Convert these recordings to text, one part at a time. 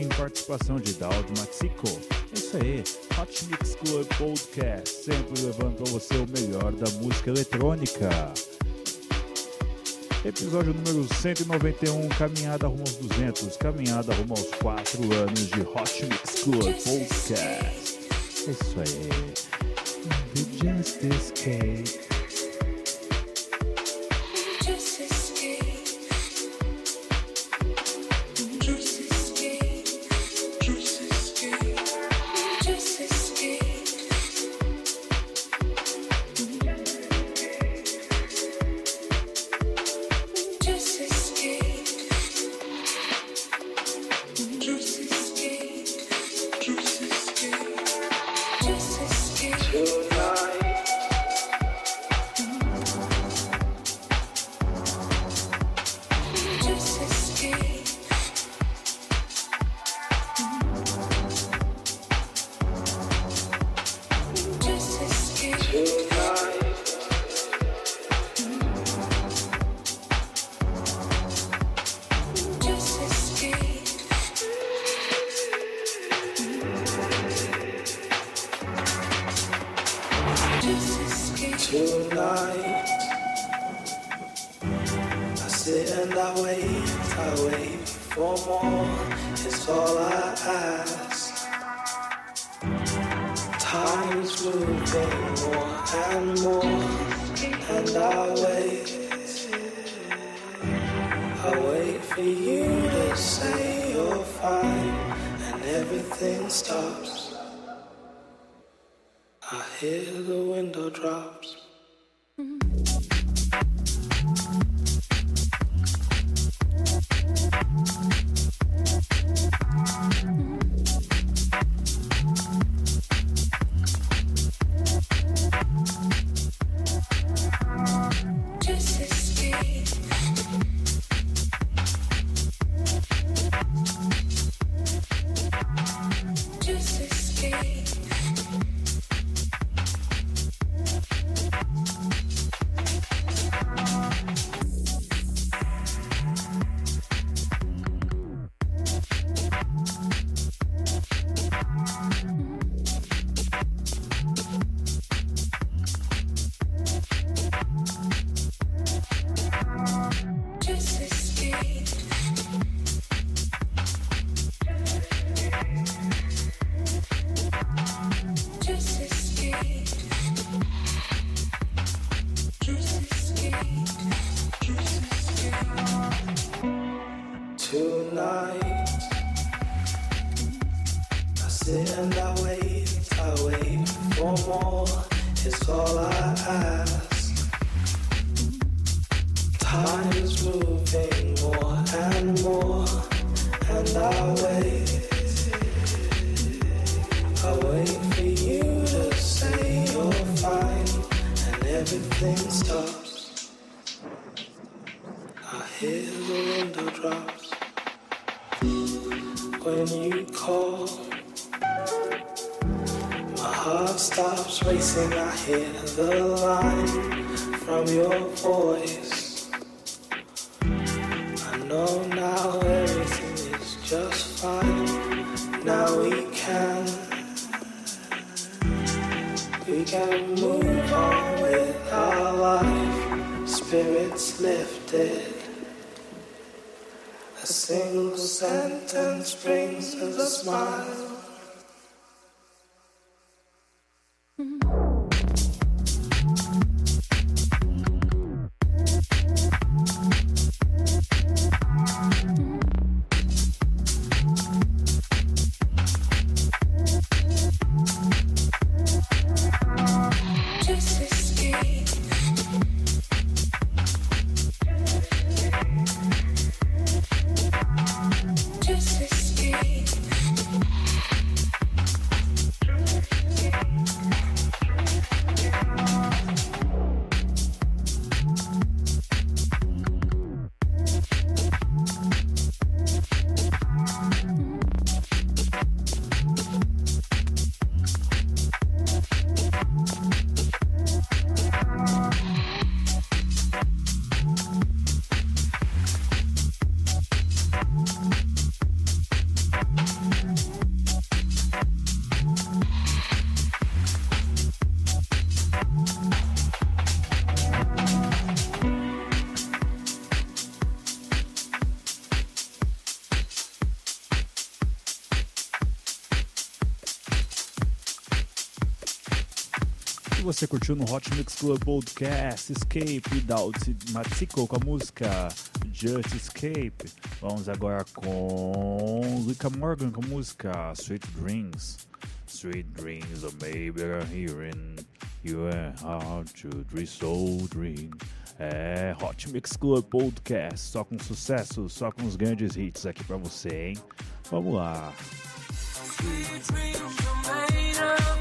Martin, participação de Dowd Maxico. É isso aí, Hot Mix Club Podcast, sempre levando para você o melhor da música eletrônica. Episódio número 191, caminhada rumo aos 200, caminhada rumo aos 4 anos de Hot Mix Club Podcast. É isso aí. Just Escape. Just Tonight, I sit and I wait, I wait for more. It's all I ask. Time is moving more and more, and I wait. I wait for you to say you're fine, and everything stops. I hear the window drops. Everything stops. I hear the window drops when you call. My heart stops racing. I hear the line from your voice. Lifted. A single sentence brings a smile. Você curtiu no Hot Mix Club Podcast Escape da Matico com a música Just Escape. Vamos agora com Luca Morgan com a música Sweet Dreams. Sweet dreams oh or maybe I'm hearing you and how to dream so dream. É Hot Mix Club Podcast, só com sucesso, só com os grandes hits aqui pra você, hein? Vamos lá. Sweet dreams are made of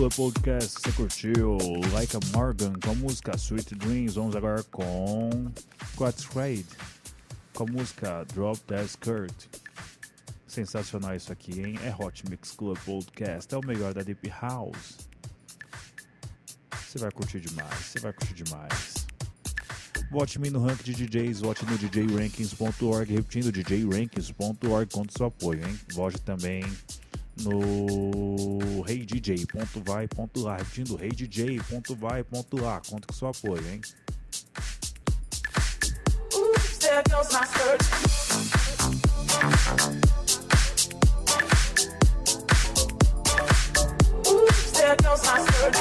Club Podcast você curtiu Like a Morgan com a música Sweet Dreams. Vamos agora com Raid com a música Drop That Skirt. Sensacional isso aqui, hein? É Hot Mix Club Podcast, é o melhor da Deep House. Você vai curtir demais, você vai curtir demais. Vote-me no ranking de DJs, vote no djrankings.org, repetindo djrankings.org, conta seu apoio, hein? Vote também no reidj.vai.lá, repetindo reidj.vai.lá, conta com seu apoio, hein? Oops, there goes my skirt. Oops, there goes my skirt.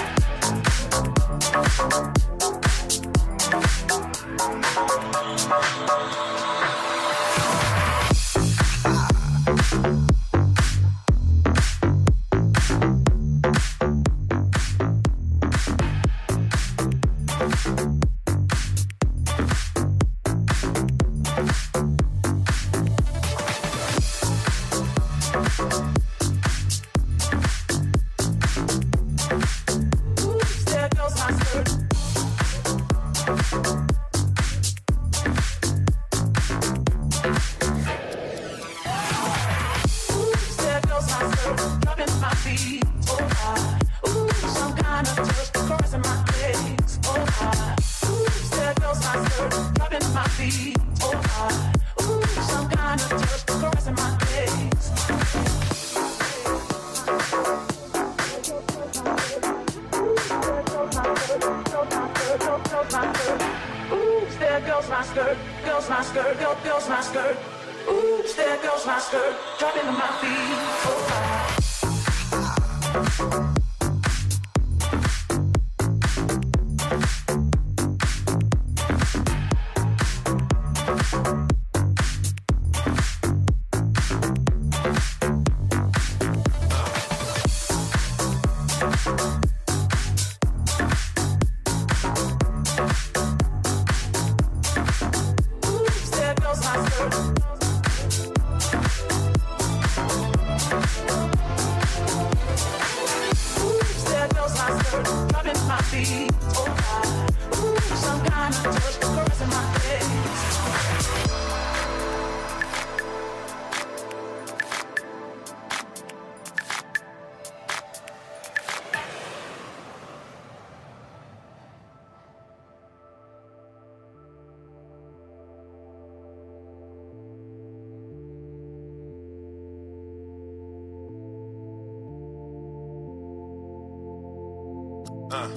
Uh.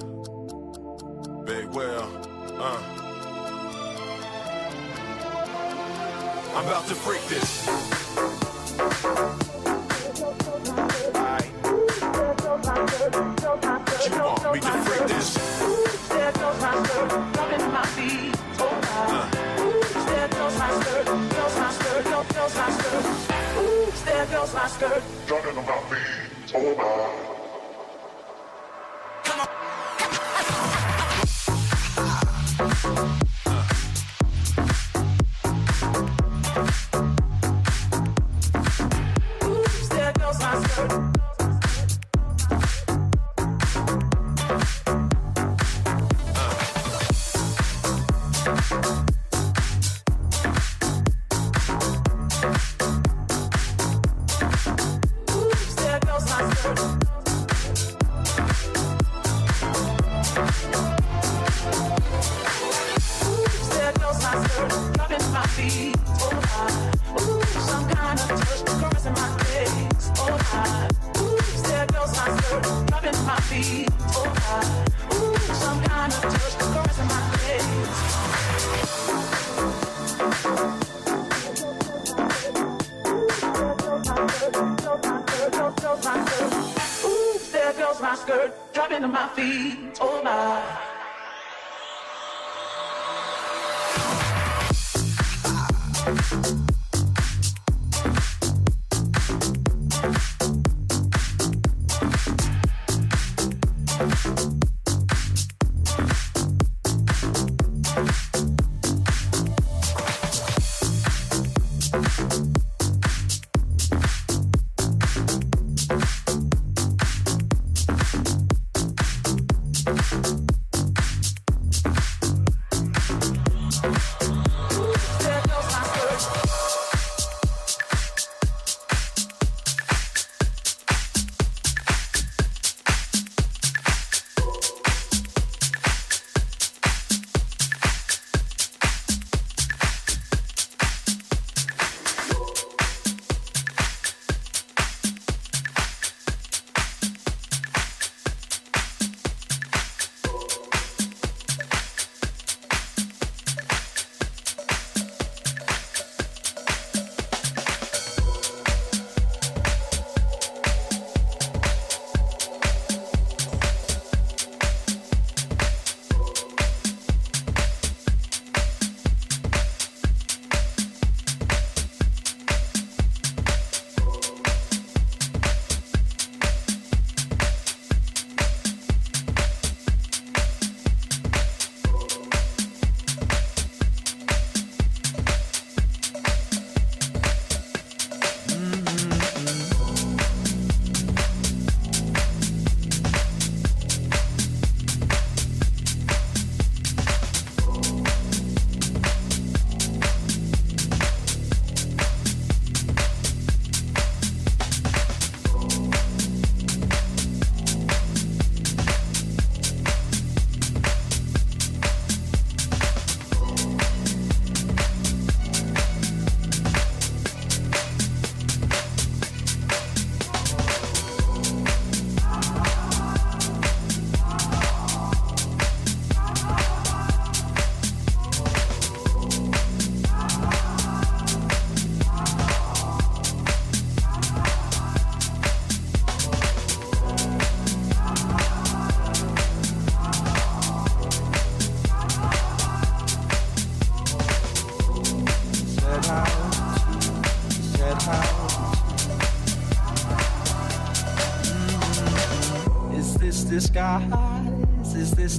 Big well. Uh. I'm about to freak this. Aight. You want me to freak this? My skirt, to my feet. Oh my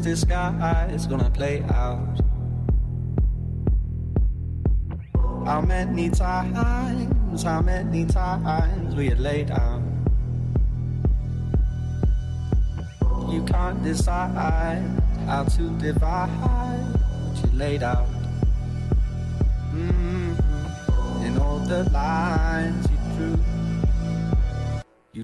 disguise? Is gonna play out? How many times, how many times we had laid out? You can't decide how to divide what you laid out. mm In all the lines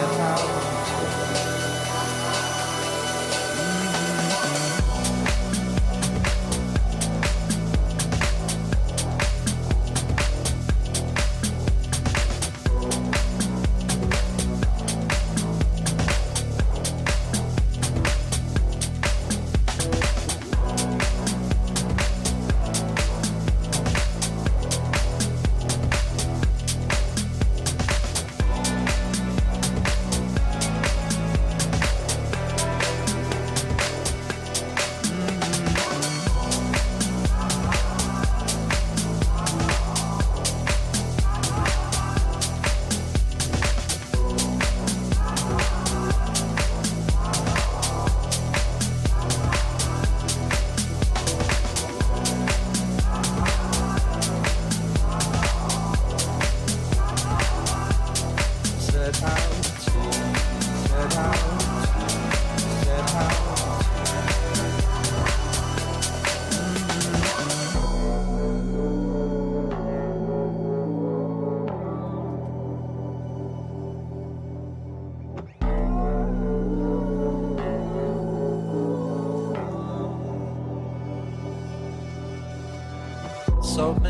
their.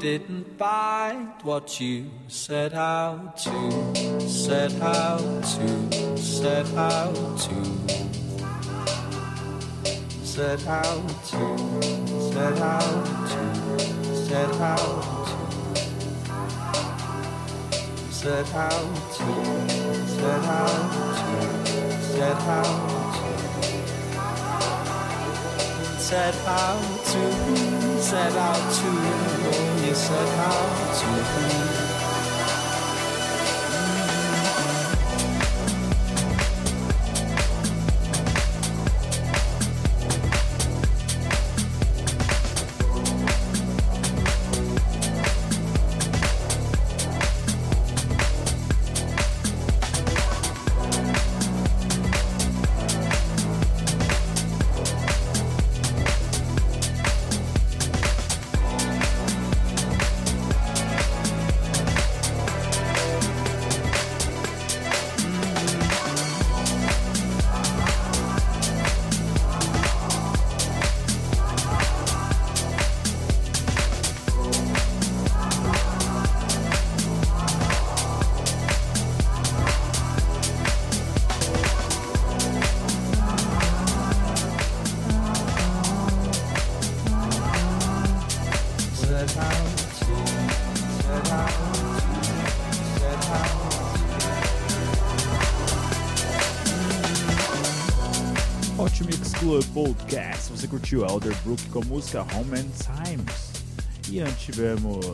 didn't find what you set out to, set out to, set out to. Set out to, set out to, set out to, set out to, set out to, set out to, set out to, set out to, you said how to be. Club Podcast. Você curtiu Elderbrook com a música Home and Times. E antes tivemos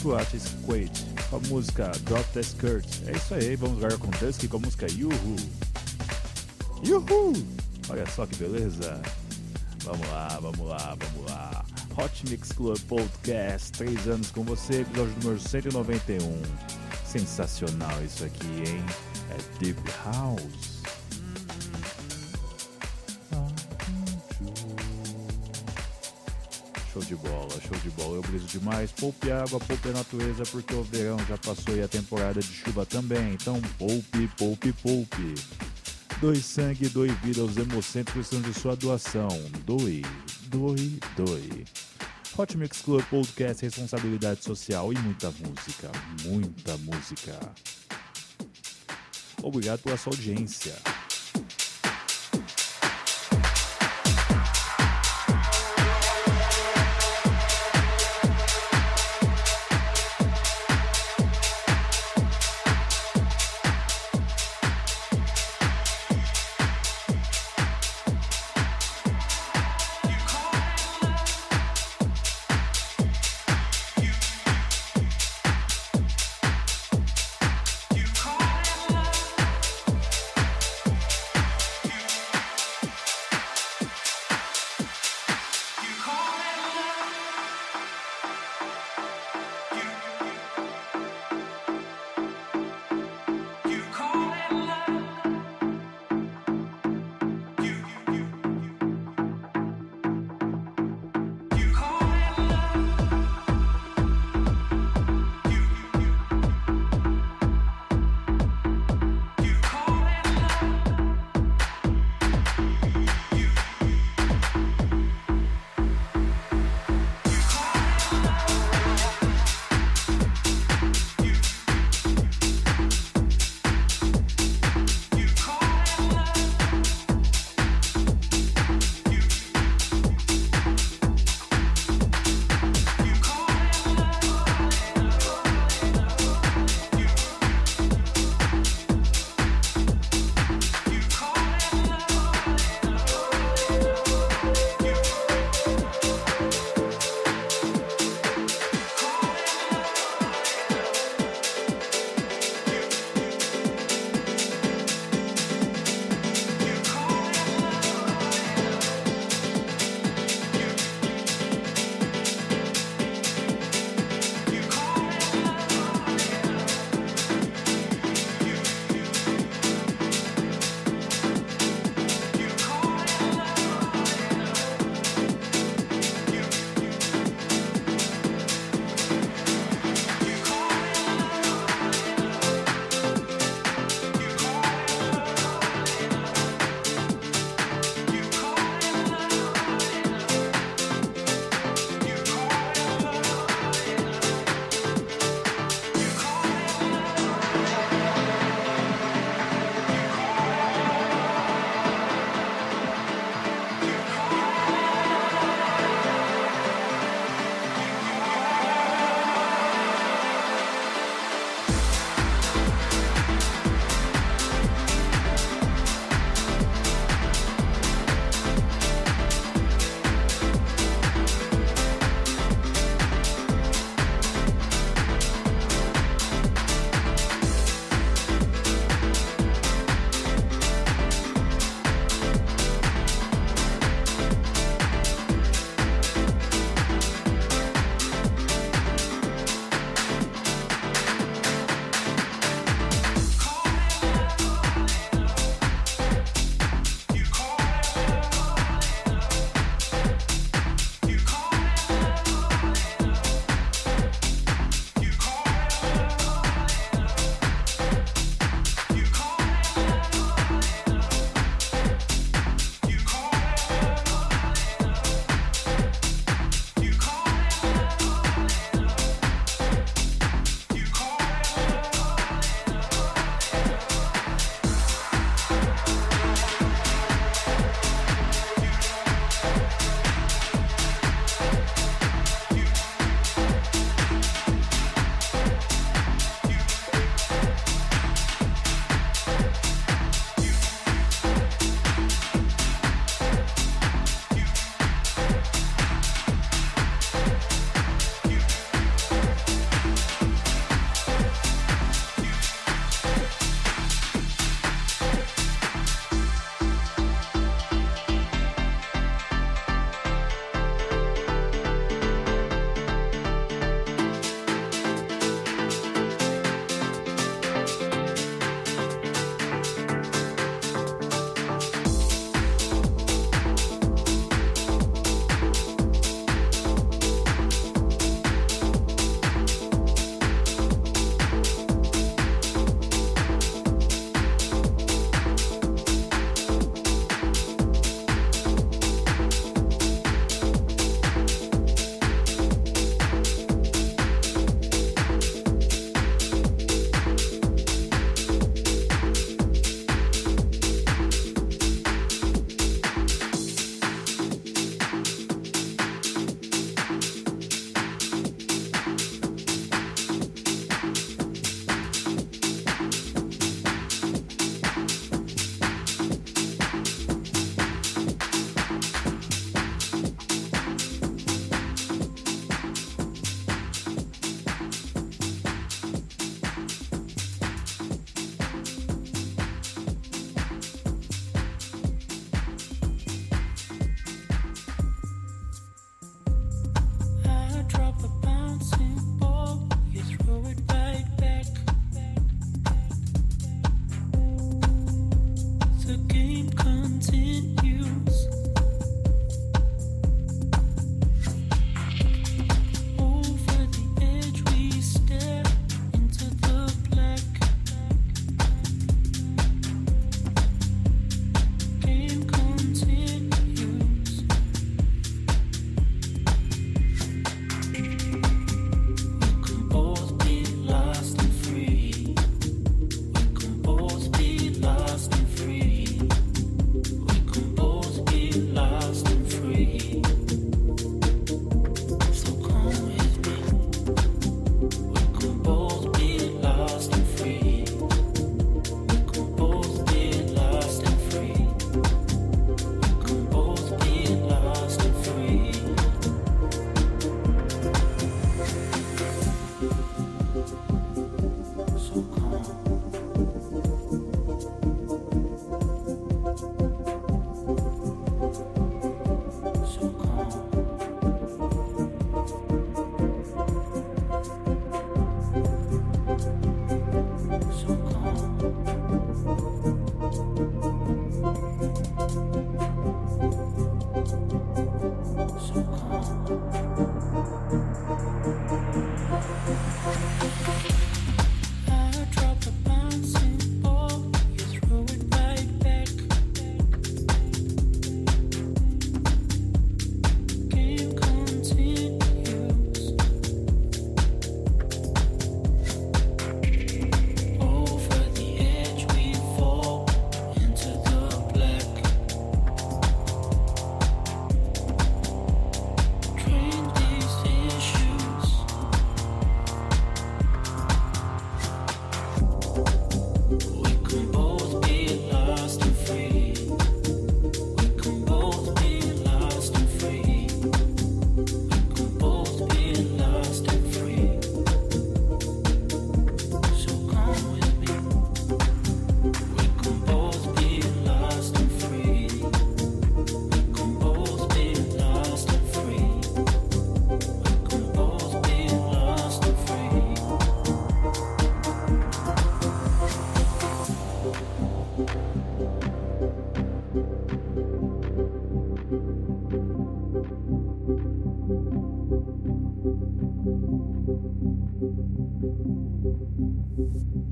Tuatis Quaid com a música Drop the Skirt. É isso aí, vamos agora com Dusky com a música Yuhu. Yuhu! Olha só que beleza. Vamos lá, vamos lá, vamos lá. Hot Mix Club Podcast, três anos com você, episódio número 191. Sensacional isso aqui, hein? É Deep House. De bola, show de bola. Eu briso demais. Poupe água, poupe a natureza, porque o verão já passou e a temporada de chuva também. Então, poupe, poupe, poupe. Doe sangue, doe vida aos hemocentros precisam de sua doação. Doe, doe, doe. Hot Mix Club Podcast, responsabilidade social e muita música, muita música. Obrigado pela sua audiência.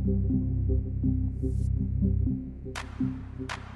Thank you.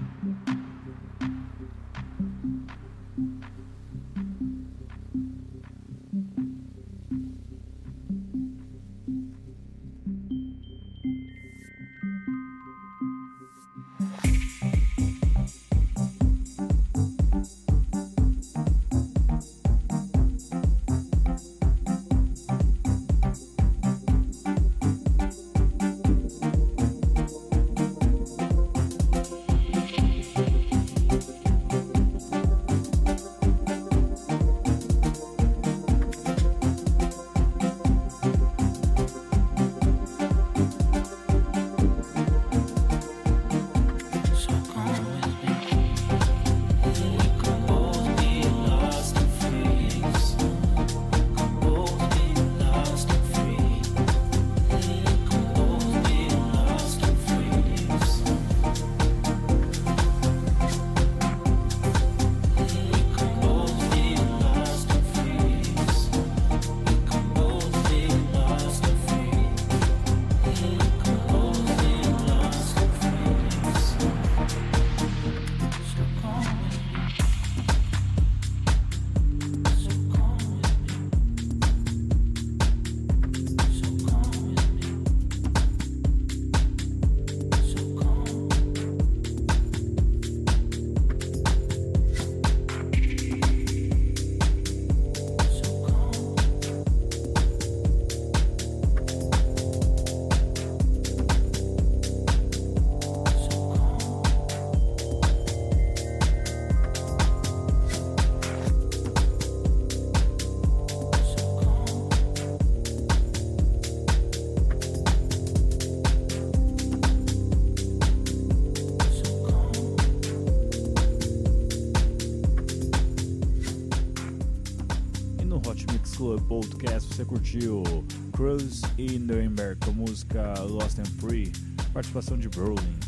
Curtiu Cruise e Nuremberg com a música Lost and Free, participação de Brolin.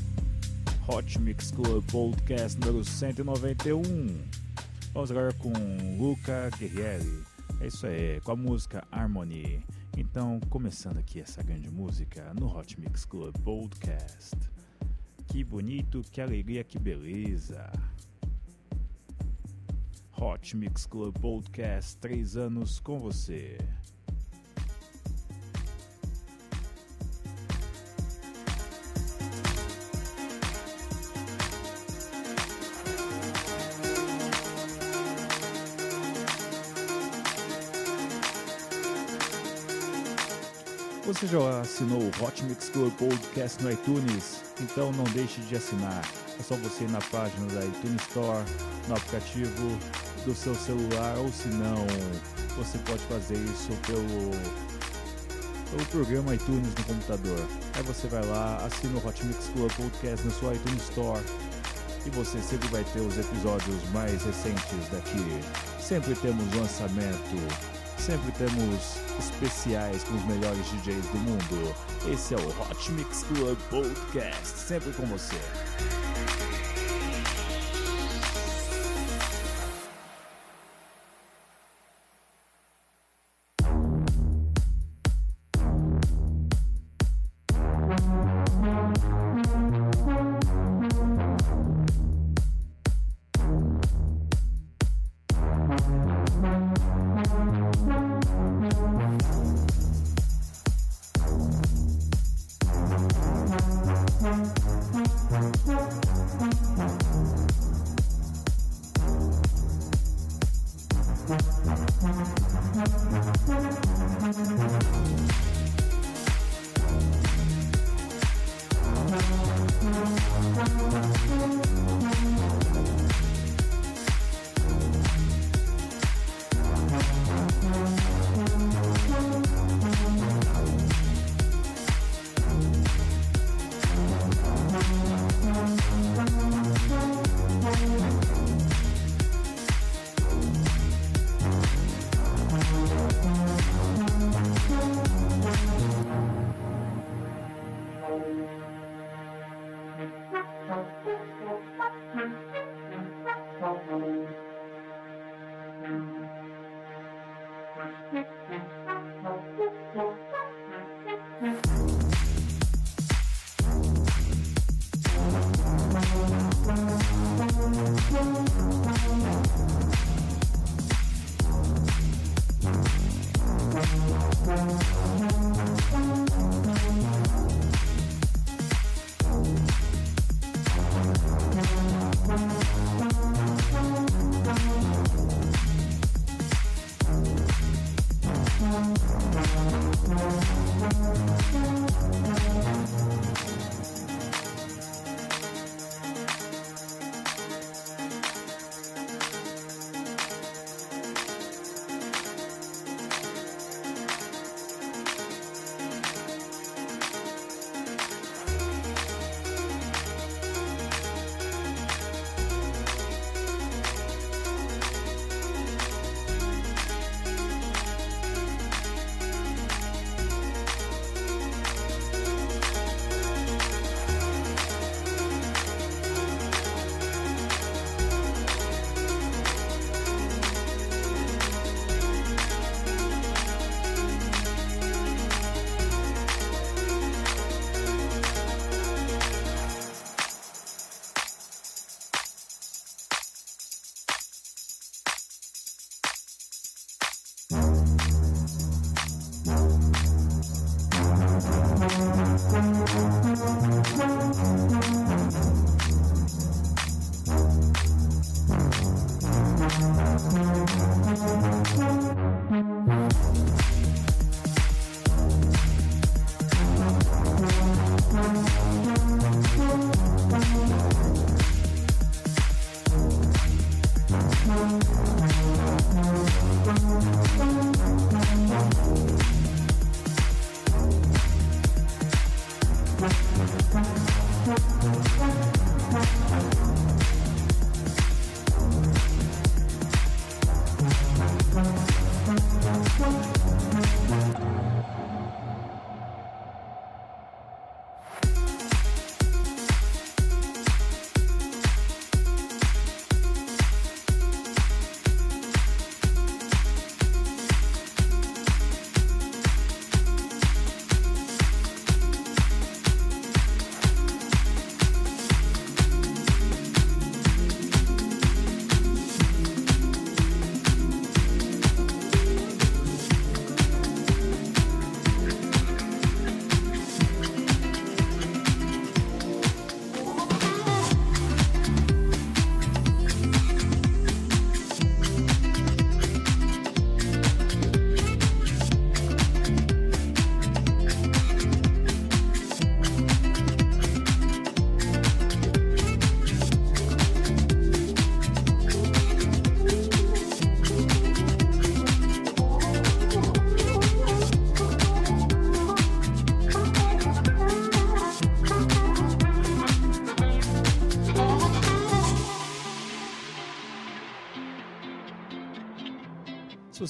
Hot Mix Club Podcast número 191. Vamos agora com Luca Guerrieri. É isso aí, com a música Harmony. Então, começando aqui essa grande música no Hot Mix Club Podcast. Que bonito, que alegria, que beleza. Hot Mix Club Podcast, três anos com você. Você já assinou o Hot Mix Club Podcast no iTunes? Então não deixe de assinar. É só você ir na página da iTunes Store, no aplicativo do seu celular, ou se não, você pode fazer isso pelo, pelo programa iTunes no computador. Aí você vai lá, assina o Hot Mix Club Podcast na sua iTunes Store e você sempre vai ter os episódios mais recentes daqui. Sempre temos lançamento, sempre temos especiais com os melhores DJs do mundo. Esse é o Hot Mix Club Podcast, sempre com você.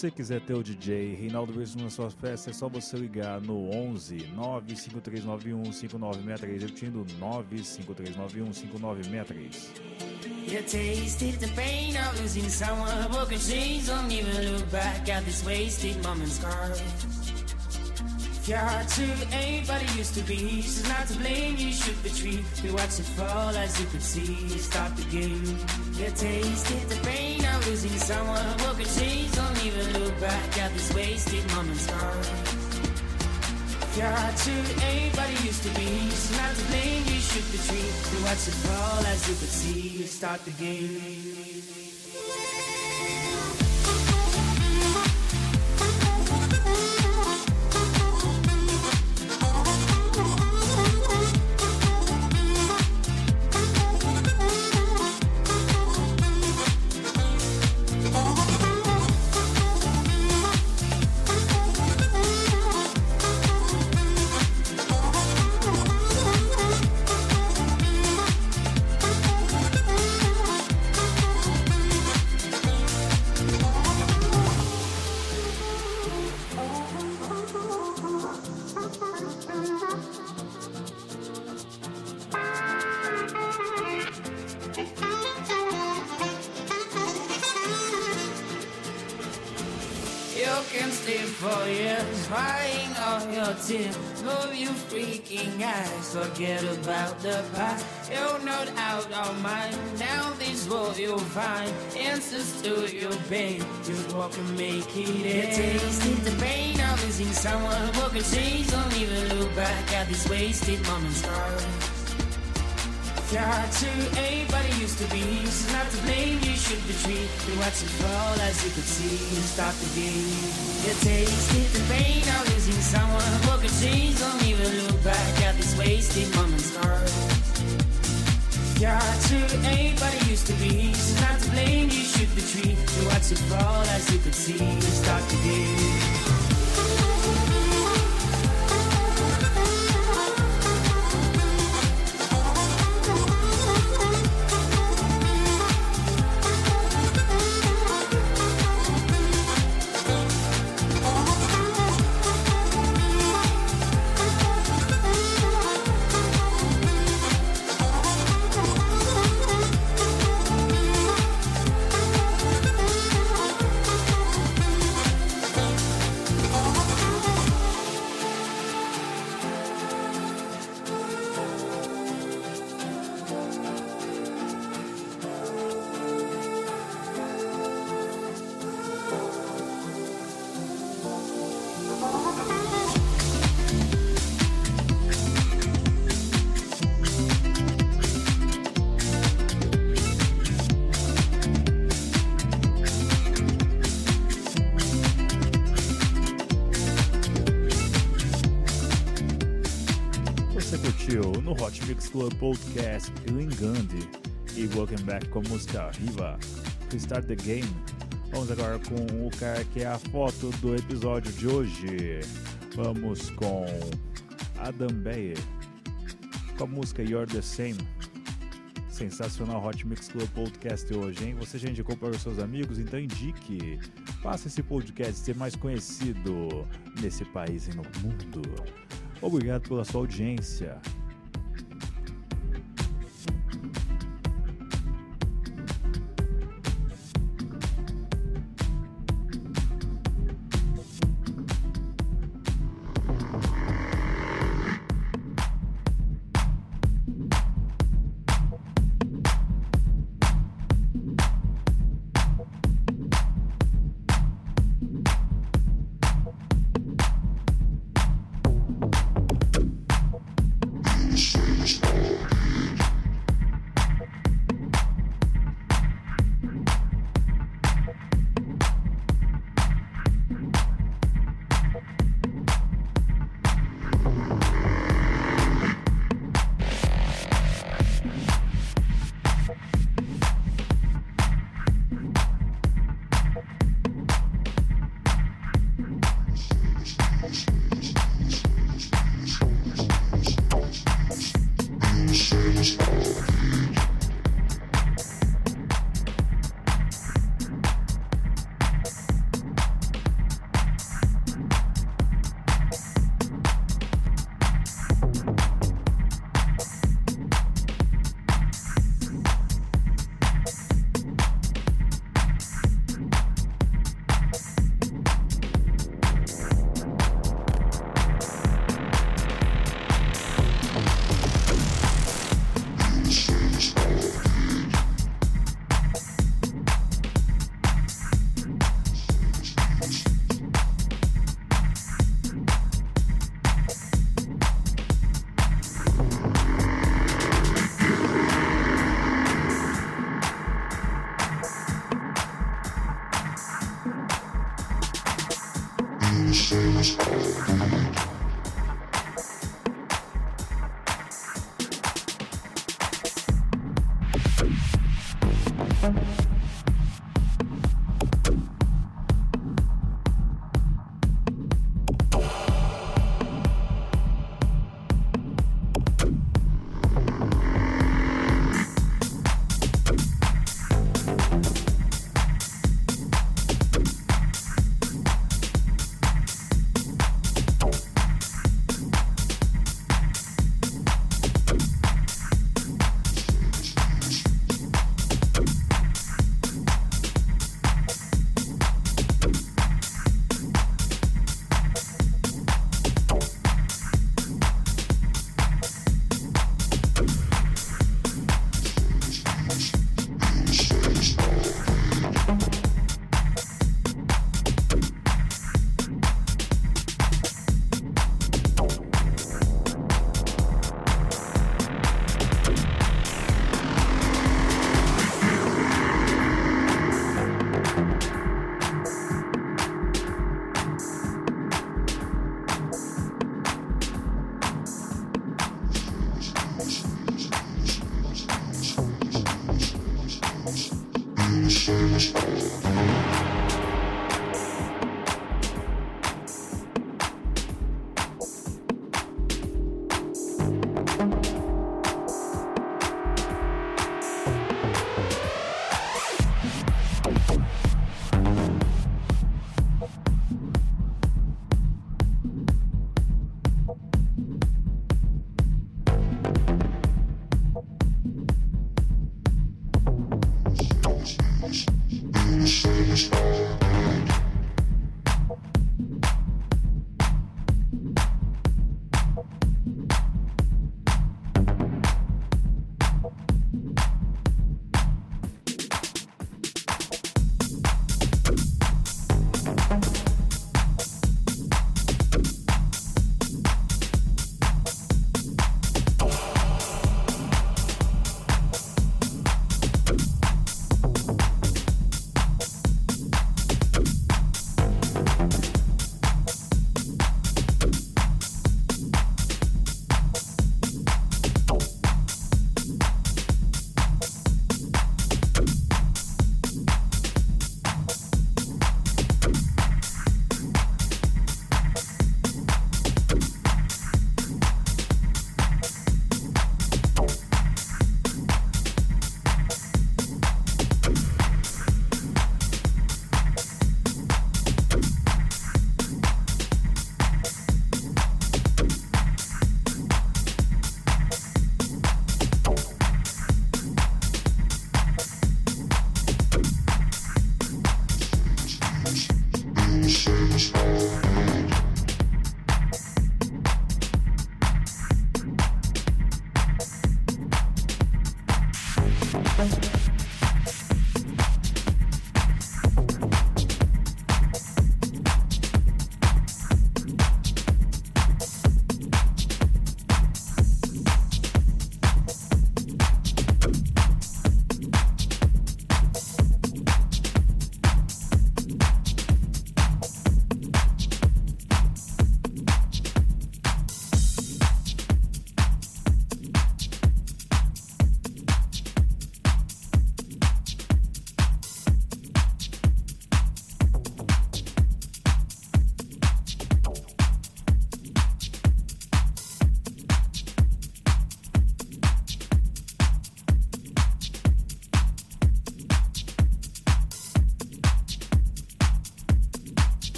Você quiser ter o DJ Reinaldo Wilson na sua festa, é só você ligar no 11 95391 5963, repetindo 95391 5963. You tasted the pain of losing someone, broken chains, don't even look back at this wasted moment's. Your heart to anybody used to be, she's not to blame, you should retreat. We watch it fall as you could see, stop the game. You tasted the pain of losing someone, broken change? don't even look back at this wasted moment's. If your heart to anybody used to be, she's not to blame, you should retreat. We watch it fall as you could see, start the game. Your tears. Move your freaking eyes, forget about the past. You're not out of mind. Now this world you'll find answers to your pain. You walk and make it end. Tasted the pain of losing someone. Broken chains, don't even look back at these wasted moments. Your heart to anybody used to be. She's not to blame, you should retreat. You watch it fall as you could see. You stop the game. You tasted the pain of losing someone. Broken chains, don't even look back at these wasted moments. Your heart to anybody used to be. She's not to blame, you should retreat. You watch it fall as you could see. You stop the game. Podcast Clean Gandhi e Welcome Back com a música Riva Start the Game. Vamos agora com o cara que é a foto do episódio de hoje. Vamos com Adam Beyer com a música You're the Same. Sensacional Hot Mix Club Podcast hoje, hein? Você já indicou para os seus amigos? Então indique. Faça esse podcast ser mais conhecido nesse país e no mundo. Obrigado pela sua audiência.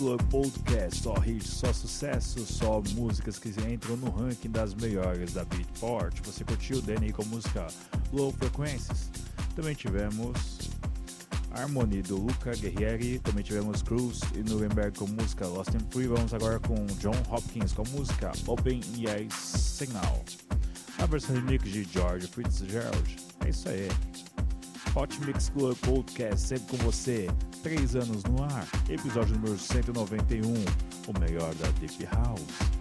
Club Podcast, só hits, só sucesso, só músicas que entram no ranking das melhores da Beatport. Você curtiu Danny com a música Low Frequencies? Também tivemos Harmony do Luca Guerrieri, também tivemos Cruz e Nuremberg com música Lost in Free. Vamos agora com John Hopkins com música Open EA Signal. A versão remix de George Fitzgerald. É isso aí. Hot Mix Club Podcast sempre com você. Três anos no ar. Episódio número 191. O melhor da Deep House.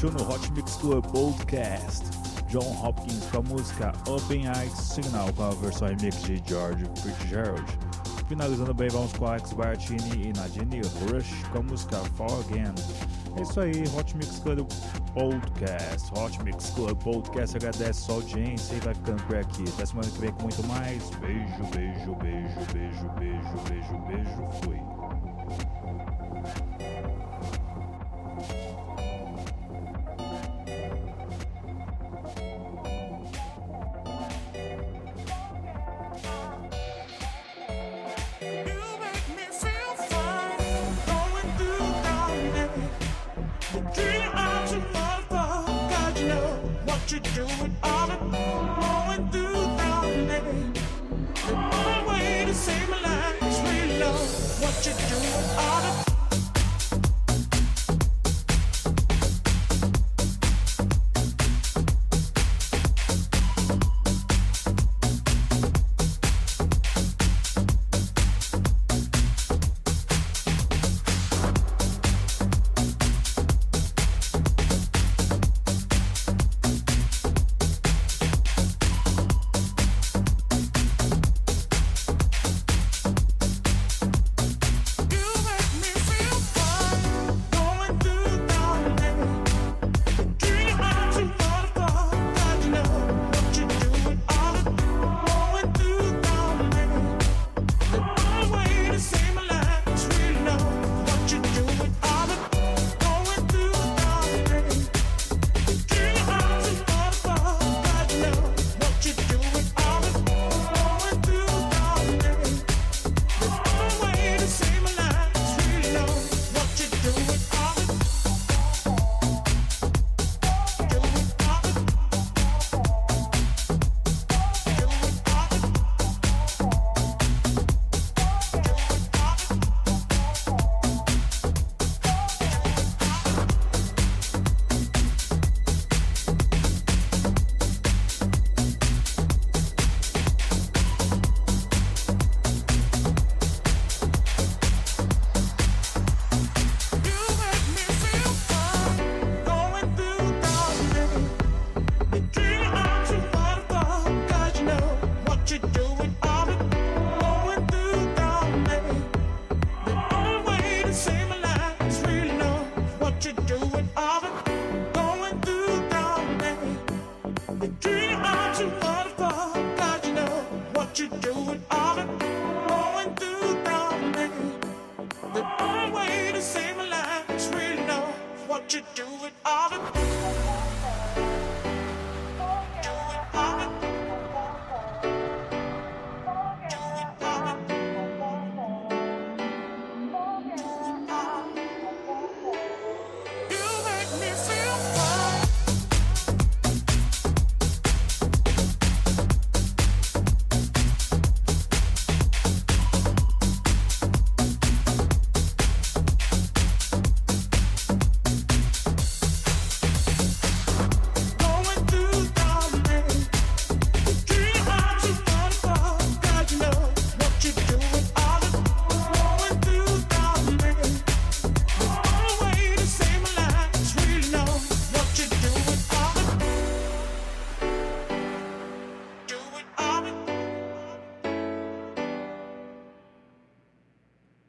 Curtiu no Hot Mix Club Podcast John Hopkins com a música Open Eyes Signal com a versão remix de George Fitzgerald. Finalizando bem, vamos com Alex Bartini e Nadine Rush com a música Fall Again. É isso aí, Hot Mix Club Podcast. Hot Mix Club Podcast agradece sua audiência e vai ficando por aqui. Até semana que vem com muito mais. Beijo, beijo, beijo, beijo, beijo, beijo, beijo. Fui.